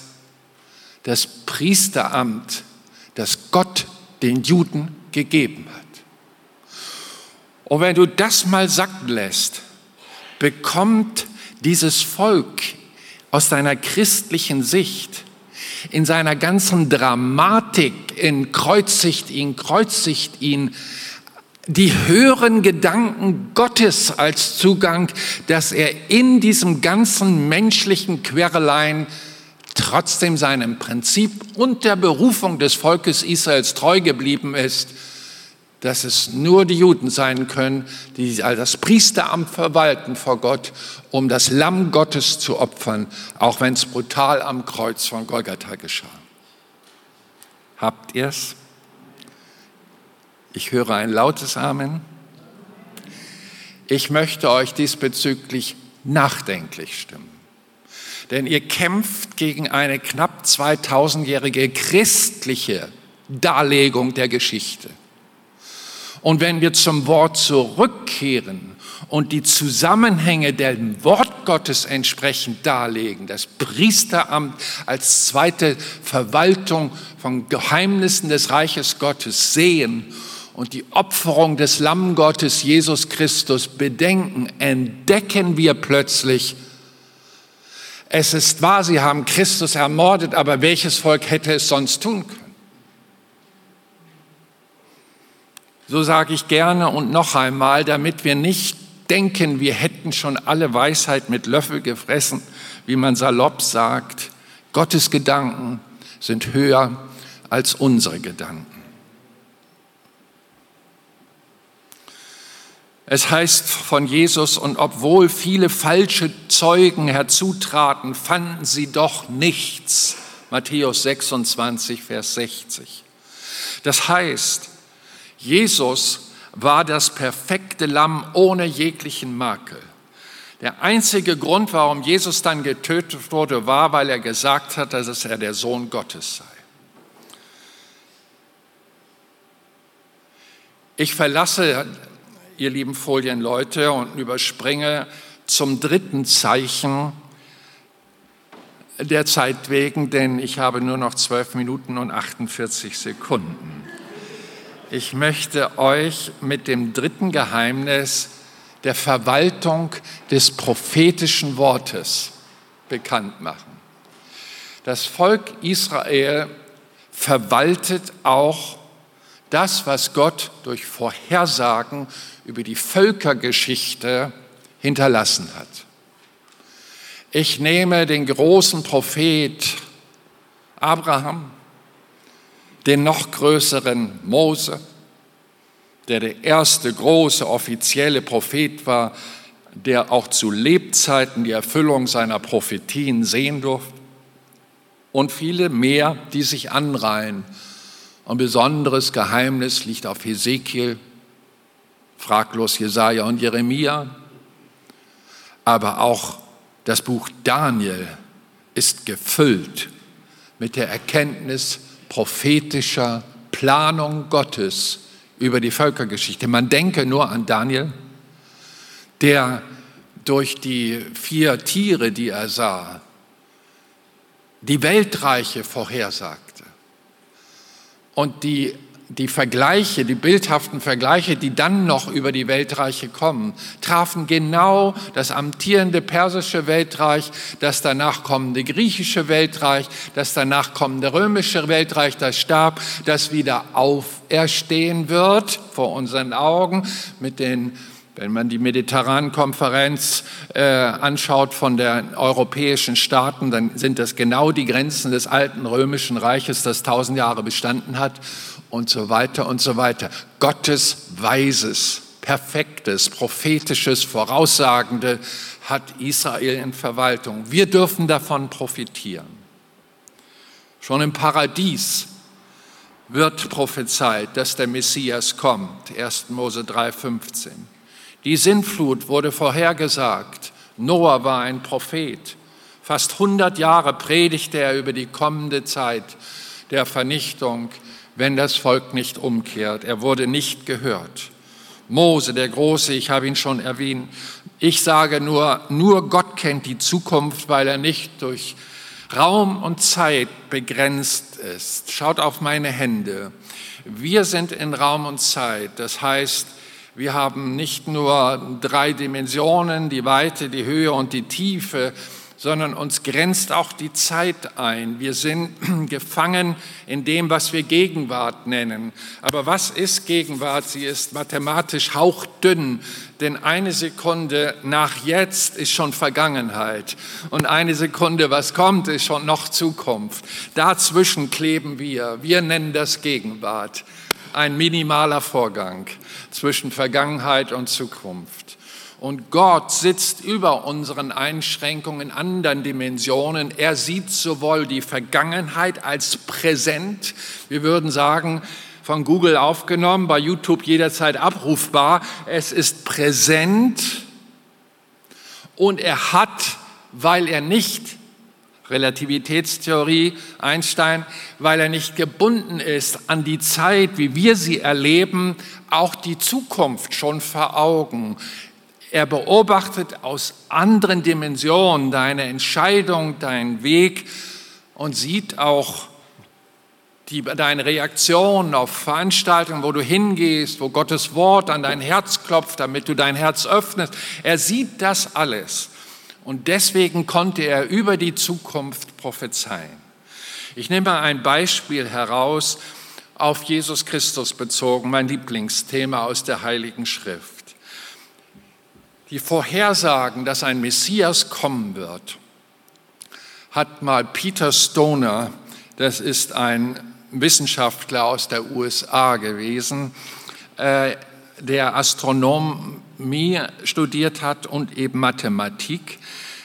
das Priesteramt, das Gott den Juden gegeben hat. Und wenn du das mal sacken lässt, bekommt dieses Volk aus deiner christlichen Sicht in seiner ganzen Dramatik in kreuzigt ihn, kreuzigt ihn, die höheren Gedanken Gottes als Zugang, dass er in diesem ganzen menschlichen Querlein trotzdem seinem Prinzip und der Berufung des Volkes Israels treu geblieben ist dass es nur die Juden sein können, die das Priesteramt verwalten vor Gott, um das Lamm Gottes zu opfern, auch wenn es brutal am Kreuz von Golgatha geschah. Habt ihr's? Ich höre ein lautes Amen. Ich möchte euch diesbezüglich nachdenklich stimmen. Denn ihr kämpft gegen eine knapp 2000-jährige christliche Darlegung der Geschichte. Und wenn wir zum Wort zurückkehren und die Zusammenhänge dem Wort Gottes entsprechend darlegen, das Priesteramt als zweite Verwaltung von Geheimnissen des Reiches Gottes sehen und die Opferung des Lammgottes Jesus Christus bedenken, entdecken wir plötzlich, es ist wahr, sie haben Christus ermordet, aber welches Volk hätte es sonst tun können? So sage ich gerne und noch einmal, damit wir nicht denken, wir hätten schon alle Weisheit mit Löffel gefressen, wie man salopp sagt. Gottes Gedanken sind höher als unsere Gedanken. Es heißt von Jesus, und obwohl viele falsche Zeugen herzutraten, fanden sie doch nichts. Matthäus 26, Vers 60. Das heißt, Jesus war das perfekte Lamm ohne jeglichen Makel. Der einzige Grund, warum Jesus dann getötet wurde, war, weil er gesagt hat, dass er der Sohn Gottes sei. Ich verlasse, ihr lieben Folienleute, und überspringe zum dritten Zeichen der Zeit wegen, denn ich habe nur noch zwölf Minuten und 48 Sekunden. Ich möchte euch mit dem dritten Geheimnis der Verwaltung des prophetischen Wortes bekannt machen. Das Volk Israel verwaltet auch das, was Gott durch Vorhersagen über die Völkergeschichte hinterlassen hat. Ich nehme den großen Prophet Abraham, den noch größeren Mose, der der erste große offizielle Prophet war, der auch zu Lebzeiten die Erfüllung seiner Prophetien sehen durfte, und viele mehr, die sich anreihen. Ein besonderes Geheimnis liegt auf Hesekiel, fraglos Jesaja und Jeremia, aber auch das Buch Daniel ist gefüllt mit der Erkenntnis, prophetischer Planung Gottes über die Völkergeschichte. Man denke nur an Daniel, der durch die vier Tiere, die er sah, die Weltreiche vorhersagte und die die Vergleiche, die bildhaften Vergleiche, die dann noch über die Weltreiche kommen, trafen genau das amtierende persische Weltreich, das danach kommende griechische Weltreich, das danach kommende römische Weltreich, das starb, das wieder auferstehen wird vor unseren Augen mit den wenn man die Mediterrankonferenz äh, anschaut von den europäischen Staaten, dann sind das genau die Grenzen des alten römischen Reiches, das tausend Jahre bestanden hat und so weiter und so weiter. Gottes weises, perfektes, prophetisches, voraussagende hat Israel in Verwaltung. Wir dürfen davon profitieren. Schon im Paradies wird prophezeit, dass der Messias kommt. 1. Mose 3,15. Die Sintflut wurde vorhergesagt. Noah war ein Prophet. Fast 100 Jahre predigte er über die kommende Zeit der Vernichtung, wenn das Volk nicht umkehrt. Er wurde nicht gehört. Mose, der Große, ich habe ihn schon erwähnt. Ich sage nur, nur Gott kennt die Zukunft, weil er nicht durch Raum und Zeit begrenzt ist. Schaut auf meine Hände. Wir sind in Raum und Zeit. Das heißt, wir haben nicht nur drei Dimensionen, die Weite, die Höhe und die Tiefe, sondern uns grenzt auch die Zeit ein. Wir sind gefangen in dem, was wir Gegenwart nennen. Aber was ist Gegenwart? Sie ist mathematisch hauchdünn, denn eine Sekunde nach jetzt ist schon Vergangenheit und eine Sekunde, was kommt, ist schon noch Zukunft. Dazwischen kleben wir. Wir nennen das Gegenwart. Ein minimaler Vorgang zwischen Vergangenheit und Zukunft. Und Gott sitzt über unseren Einschränkungen in anderen Dimensionen. Er sieht sowohl die Vergangenheit als präsent. Wir würden sagen, von Google aufgenommen, bei YouTube jederzeit abrufbar. Es ist präsent und er hat, weil er nicht Relativitätstheorie Einstein, weil er nicht gebunden ist an die Zeit, wie wir sie erleben, auch die Zukunft schon vor Augen. Er beobachtet aus anderen Dimensionen deine Entscheidung, deinen Weg und sieht auch die, deine Reaktion auf Veranstaltungen, wo du hingehst, wo Gottes Wort an dein Herz klopft, damit du dein Herz öffnest. Er sieht das alles. Und deswegen konnte er über die Zukunft prophezeien. Ich nehme mal ein Beispiel heraus, auf Jesus Christus bezogen, mein Lieblingsthema aus der Heiligen Schrift die Vorhersagen, dass ein Messias kommen wird, hat mal Peter Stoner, das ist ein Wissenschaftler aus der USA gewesen, äh, der Astronomie studiert hat und eben Mathematik.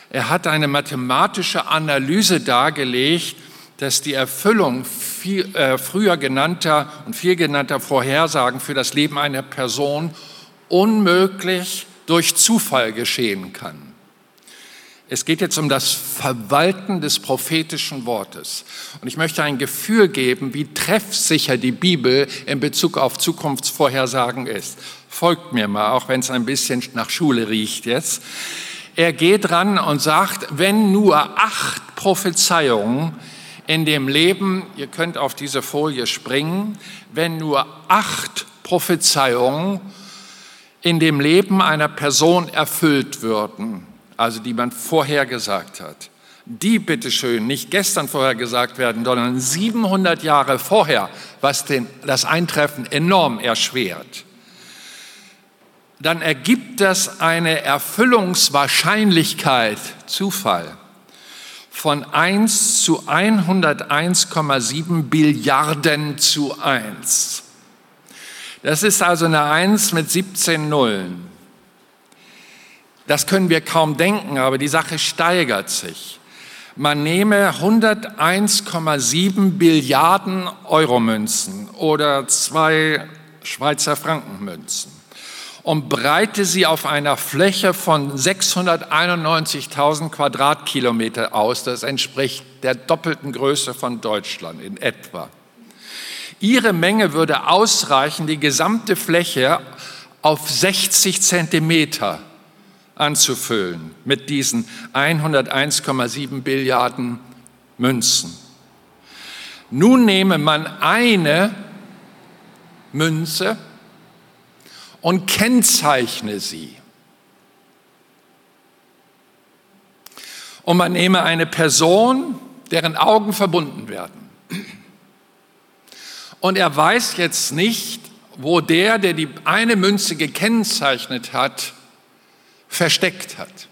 Er hat eine mathematische Analyse dargelegt, dass die Erfüllung viel, äh, früher genannter und viel genannter Vorhersagen für das Leben einer Person unmöglich durch Zufall geschehen kann. Es geht jetzt um das Verwalten des prophetischen Wortes. Und ich möchte ein Gefühl geben, wie treffsicher die Bibel in Bezug auf Zukunftsvorhersagen ist. Folgt mir mal, auch wenn es ein bisschen nach Schule riecht jetzt. Er geht ran und sagt, wenn nur acht Prophezeiungen in dem Leben, ihr könnt auf diese Folie springen, wenn nur acht Prophezeiungen in dem Leben einer Person erfüllt würden, also die man vorhergesagt hat, die bitteschön nicht gestern vorhergesagt werden, sondern 700 Jahre vorher, was den, das Eintreffen enorm erschwert, dann ergibt das eine Erfüllungswahrscheinlichkeit, Zufall, von 1 zu 101,7 Billiarden zu 1. Das ist also eine Eins mit 17 Nullen. Das können wir kaum denken, aber die Sache steigert sich. Man nehme 101,7 Billiarden Euromünzen oder zwei Schweizer Frankenmünzen und breite sie auf einer Fläche von 691.000 Quadratkilometer aus. Das entspricht der doppelten Größe von Deutschland in etwa. Ihre Menge würde ausreichen, die gesamte Fläche auf 60 Zentimeter anzufüllen mit diesen 101,7 Billiarden Münzen. Nun nehme man eine Münze und kennzeichne sie. Und man nehme eine Person, deren Augen verbunden werden. Und er weiß jetzt nicht, wo der, der die eine Münze gekennzeichnet hat, versteckt hat.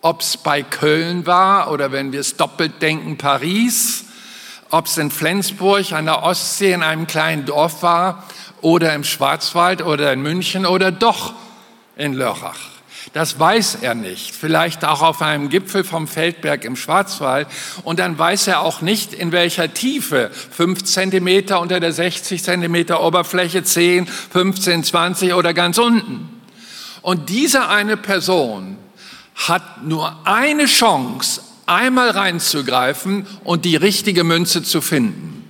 Ob es bei Köln war oder wenn wir es doppelt denken, Paris, ob es in Flensburg an der Ostsee in einem kleinen Dorf war oder im Schwarzwald oder in München oder doch in Lörrach. Das weiß er nicht. Vielleicht auch auf einem Gipfel vom Feldberg im Schwarzwald. Und dann weiß er auch nicht, in welcher Tiefe. Fünf Zentimeter unter der 60 Zentimeter Oberfläche, 10, 15, 20 oder ganz unten. Und diese eine Person hat nur eine Chance, einmal reinzugreifen und die richtige Münze zu finden.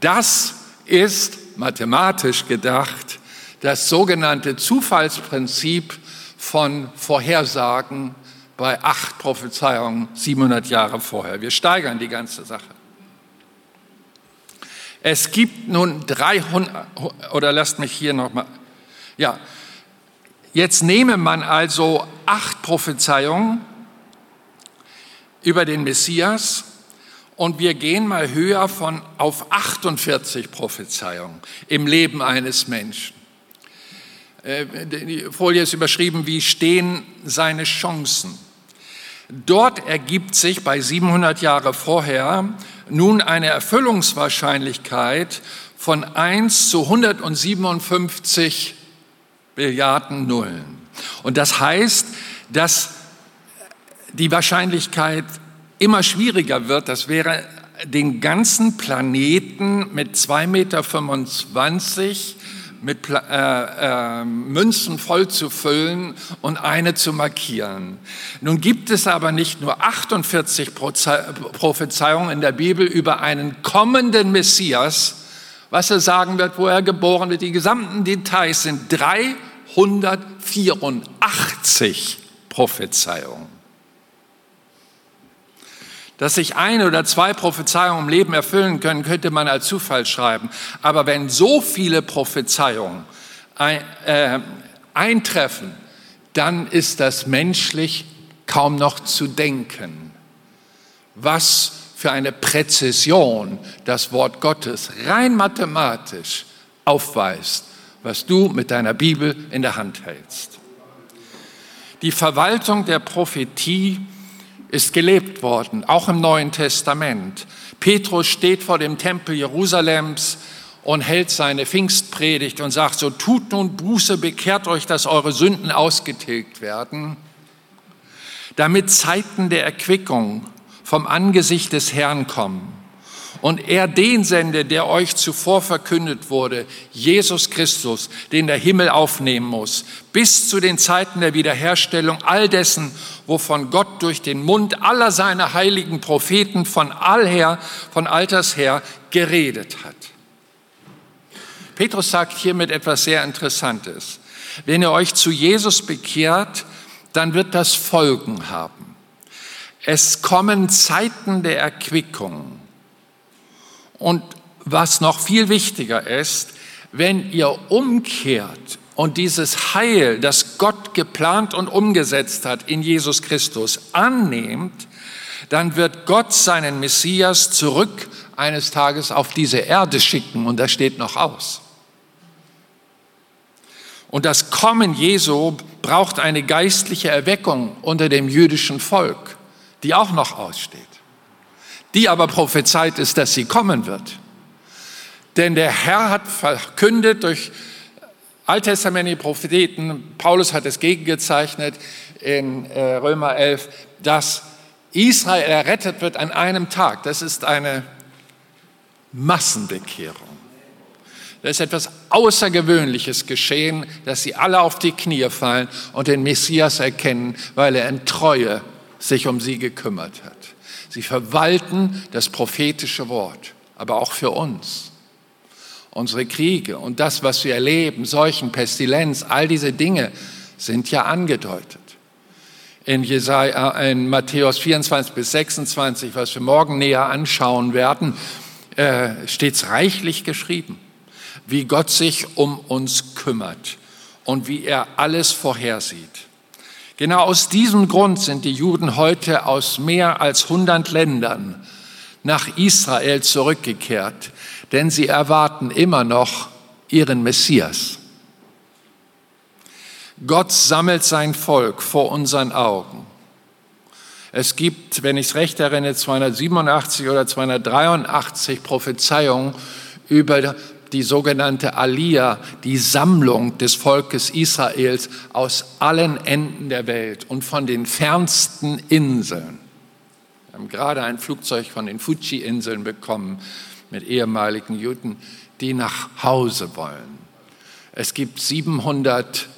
Das ist mathematisch gedacht das sogenannte Zufallsprinzip von Vorhersagen bei acht Prophezeiungen 700 Jahre vorher. Wir steigern die ganze Sache. Es gibt nun 300, oder lasst mich hier nochmal, ja, jetzt nehme man also acht Prophezeiungen über den Messias und wir gehen mal höher von auf 48 Prophezeiungen im Leben eines Menschen. Äh, die Folie ist überschrieben, wie stehen seine Chancen? Dort ergibt sich bei 700 Jahre vorher nun eine Erfüllungswahrscheinlichkeit von 1 zu 157 Milliarden Nullen. Und das heißt, dass die Wahrscheinlichkeit immer schwieriger wird. Das wäre den ganzen Planeten mit 2,25 Meter mit äh, äh, Münzen voll zu füllen und eine zu markieren. Nun gibt es aber nicht nur 48 Prophezeiungen in der Bibel über einen kommenden Messias, was er sagen wird, wo er geboren wird. Die gesamten Details sind 384 Prophezeiungen. Dass sich eine oder zwei Prophezeiungen im Leben erfüllen können, könnte man als Zufall schreiben. Aber wenn so viele Prophezeiungen ein, äh, eintreffen, dann ist das menschlich kaum noch zu denken. Was für eine Präzision das Wort Gottes rein mathematisch aufweist, was du mit deiner Bibel in der Hand hältst. Die Verwaltung der Prophetie ist gelebt worden, auch im Neuen Testament. Petrus steht vor dem Tempel Jerusalems und hält seine Pfingstpredigt und sagt, so tut nun Buße, bekehrt euch, dass eure Sünden ausgetilgt werden, damit Zeiten der Erquickung vom Angesicht des Herrn kommen und er den sende, der euch zuvor verkündet wurde, Jesus Christus, den der Himmel aufnehmen muss, bis zu den Zeiten der Wiederherstellung all dessen, wovon Gott durch den Mund aller seiner heiligen Propheten von allher, von alters her geredet hat. Petrus sagt hiermit etwas sehr Interessantes. Wenn ihr euch zu Jesus bekehrt, dann wird das Folgen haben. Es kommen Zeiten der Erquickung. Und was noch viel wichtiger ist, wenn ihr umkehrt und dieses Heil, das Gott geplant und umgesetzt hat in Jesus Christus, annehmt, dann wird Gott seinen Messias zurück eines Tages auf diese Erde schicken und das steht noch aus. Und das Kommen Jesu braucht eine geistliche Erweckung unter dem jüdischen Volk, die auch noch aussteht die aber prophezeit ist, dass sie kommen wird. Denn der Herr hat verkündet durch alttestamentliche Propheten, Paulus hat es gegengezeichnet in äh, Römer 11, dass Israel errettet wird an einem Tag. Das ist eine Massenbekehrung. Da ist etwas Außergewöhnliches geschehen, dass sie alle auf die Knie fallen und den Messias erkennen, weil er in Treue sich um sie gekümmert hat. Sie verwalten das prophetische Wort, aber auch für uns. Unsere Kriege und das, was wir erleben, Seuchen, Pestilenz, all diese Dinge sind ja angedeutet. In, Jesaja, in Matthäus 24 bis 26, was wir morgen näher anschauen werden, äh, steht es reichlich geschrieben, wie Gott sich um uns kümmert und wie er alles vorhersieht. Genau aus diesem Grund sind die Juden heute aus mehr als 100 Ländern nach Israel zurückgekehrt, denn sie erwarten immer noch ihren Messias. Gott sammelt sein Volk vor unseren Augen. Es gibt, wenn ich es recht erinnere, 287 oder 283 Prophezeiungen über die sogenannte Aliyah, die Sammlung des Volkes Israels aus allen Enden der Welt und von den fernsten Inseln. Wir haben gerade ein Flugzeug von den Fuji-Inseln bekommen mit ehemaligen Juden, die nach Hause wollen. Es gibt 700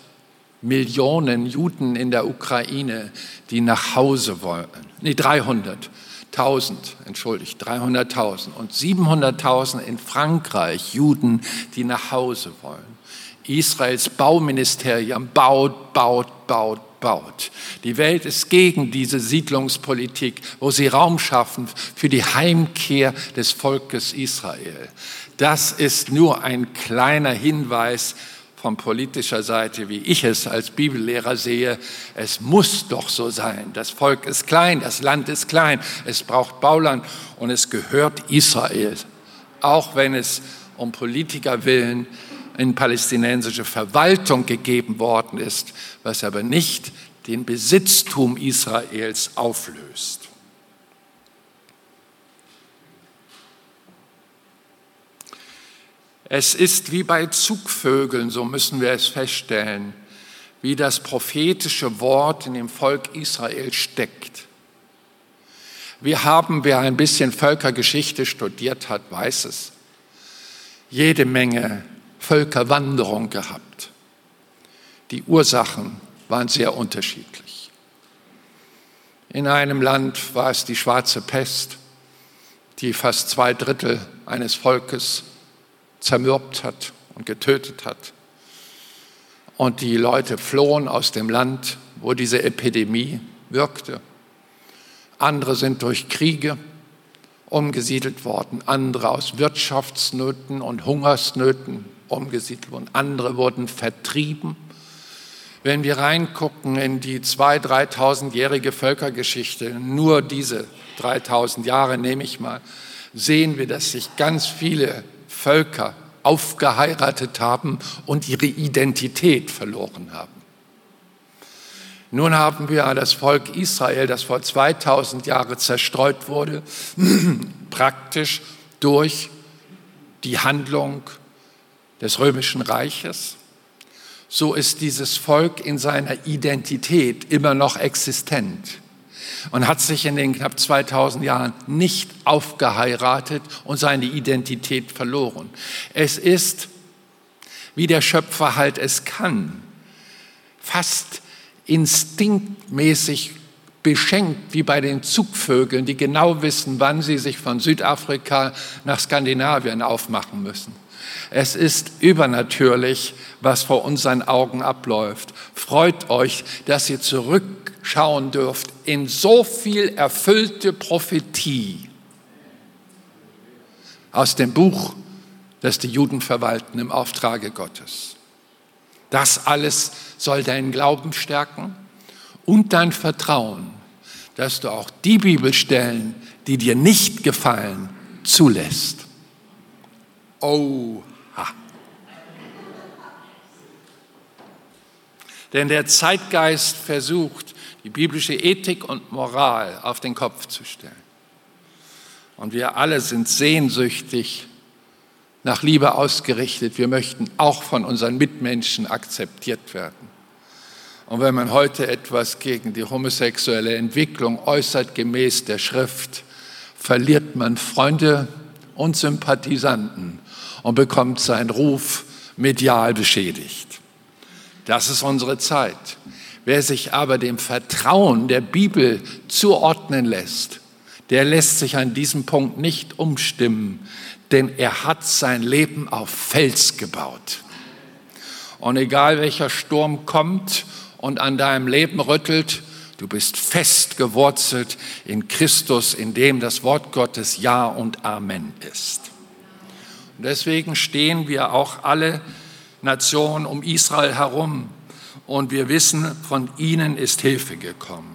Millionen Juden in der Ukraine, die nach Hause wollen. Nee, 300. 1000, entschuldigt, 300.000 und 700.000 in Frankreich Juden, die nach Hause wollen. Israels Bauministerium baut, baut, baut, baut. Die Welt ist gegen diese Siedlungspolitik, wo sie Raum schaffen für die Heimkehr des Volkes Israel. Das ist nur ein kleiner Hinweis von politischer Seite, wie ich es als Bibellehrer sehe. Es muss doch so sein. Das Volk ist klein, das Land ist klein, es braucht Bauland und es gehört Israel. Auch wenn es um Politiker willen in palästinensische Verwaltung gegeben worden ist, was aber nicht den Besitztum Israels auflöst. Es ist wie bei Zugvögeln, so müssen wir es feststellen, wie das prophetische Wort in dem Volk Israel steckt. Wir haben, wer ein bisschen Völkergeschichte studiert hat, weiß es, jede Menge Völkerwanderung gehabt. Die Ursachen waren sehr unterschiedlich. In einem Land war es die schwarze Pest, die fast zwei Drittel eines Volkes zermürbt hat und getötet hat. Und die Leute flohen aus dem Land, wo diese Epidemie wirkte. Andere sind durch Kriege umgesiedelt worden, andere aus Wirtschaftsnöten und Hungersnöten umgesiedelt worden, andere wurden vertrieben. Wenn wir reingucken in die 2.000, 3.000-jährige Völkergeschichte, nur diese 3.000 Jahre nehme ich mal, sehen wir, dass sich ganz viele Völker aufgeheiratet haben und ihre Identität verloren haben. Nun haben wir das Volk Israel, das vor 2000 Jahren zerstreut wurde, praktisch durch die Handlung des römischen Reiches. So ist dieses Volk in seiner Identität immer noch existent und hat sich in den knapp 2000 Jahren nicht aufgeheiratet und seine Identität verloren. Es ist, wie der Schöpfer halt es kann, fast instinktmäßig beschenkt wie bei den Zugvögeln, die genau wissen, wann sie sich von Südafrika nach Skandinavien aufmachen müssen. Es ist übernatürlich, was vor unseren Augen abläuft. Freut euch, dass ihr zurückschauen dürft in so viel erfüllte Prophetie aus dem Buch, das die Juden verwalten im Auftrage Gottes. Das alles soll deinen Glauben stärken und dein Vertrauen, dass du auch die Bibelstellen, die dir nicht gefallen, zulässt. Oha. Denn der Zeitgeist versucht, die biblische Ethik und Moral auf den Kopf zu stellen. Und wir alle sind sehnsüchtig nach Liebe ausgerichtet. Wir möchten auch von unseren Mitmenschen akzeptiert werden. Und wenn man heute etwas gegen die homosexuelle Entwicklung äußert, gemäß der Schrift, verliert man Freunde und Sympathisanten und bekommt seinen Ruf medial beschädigt. Das ist unsere Zeit. Wer sich aber dem Vertrauen der Bibel zuordnen lässt, der lässt sich an diesem Punkt nicht umstimmen, denn er hat sein Leben auf Fels gebaut. Und egal welcher Sturm kommt und an deinem Leben rüttelt, du bist fest gewurzelt in Christus, in dem das Wort Gottes Ja und Amen ist. Und deswegen stehen wir auch alle Nationen um Israel herum und wir wissen, von ihnen ist Hilfe gekommen.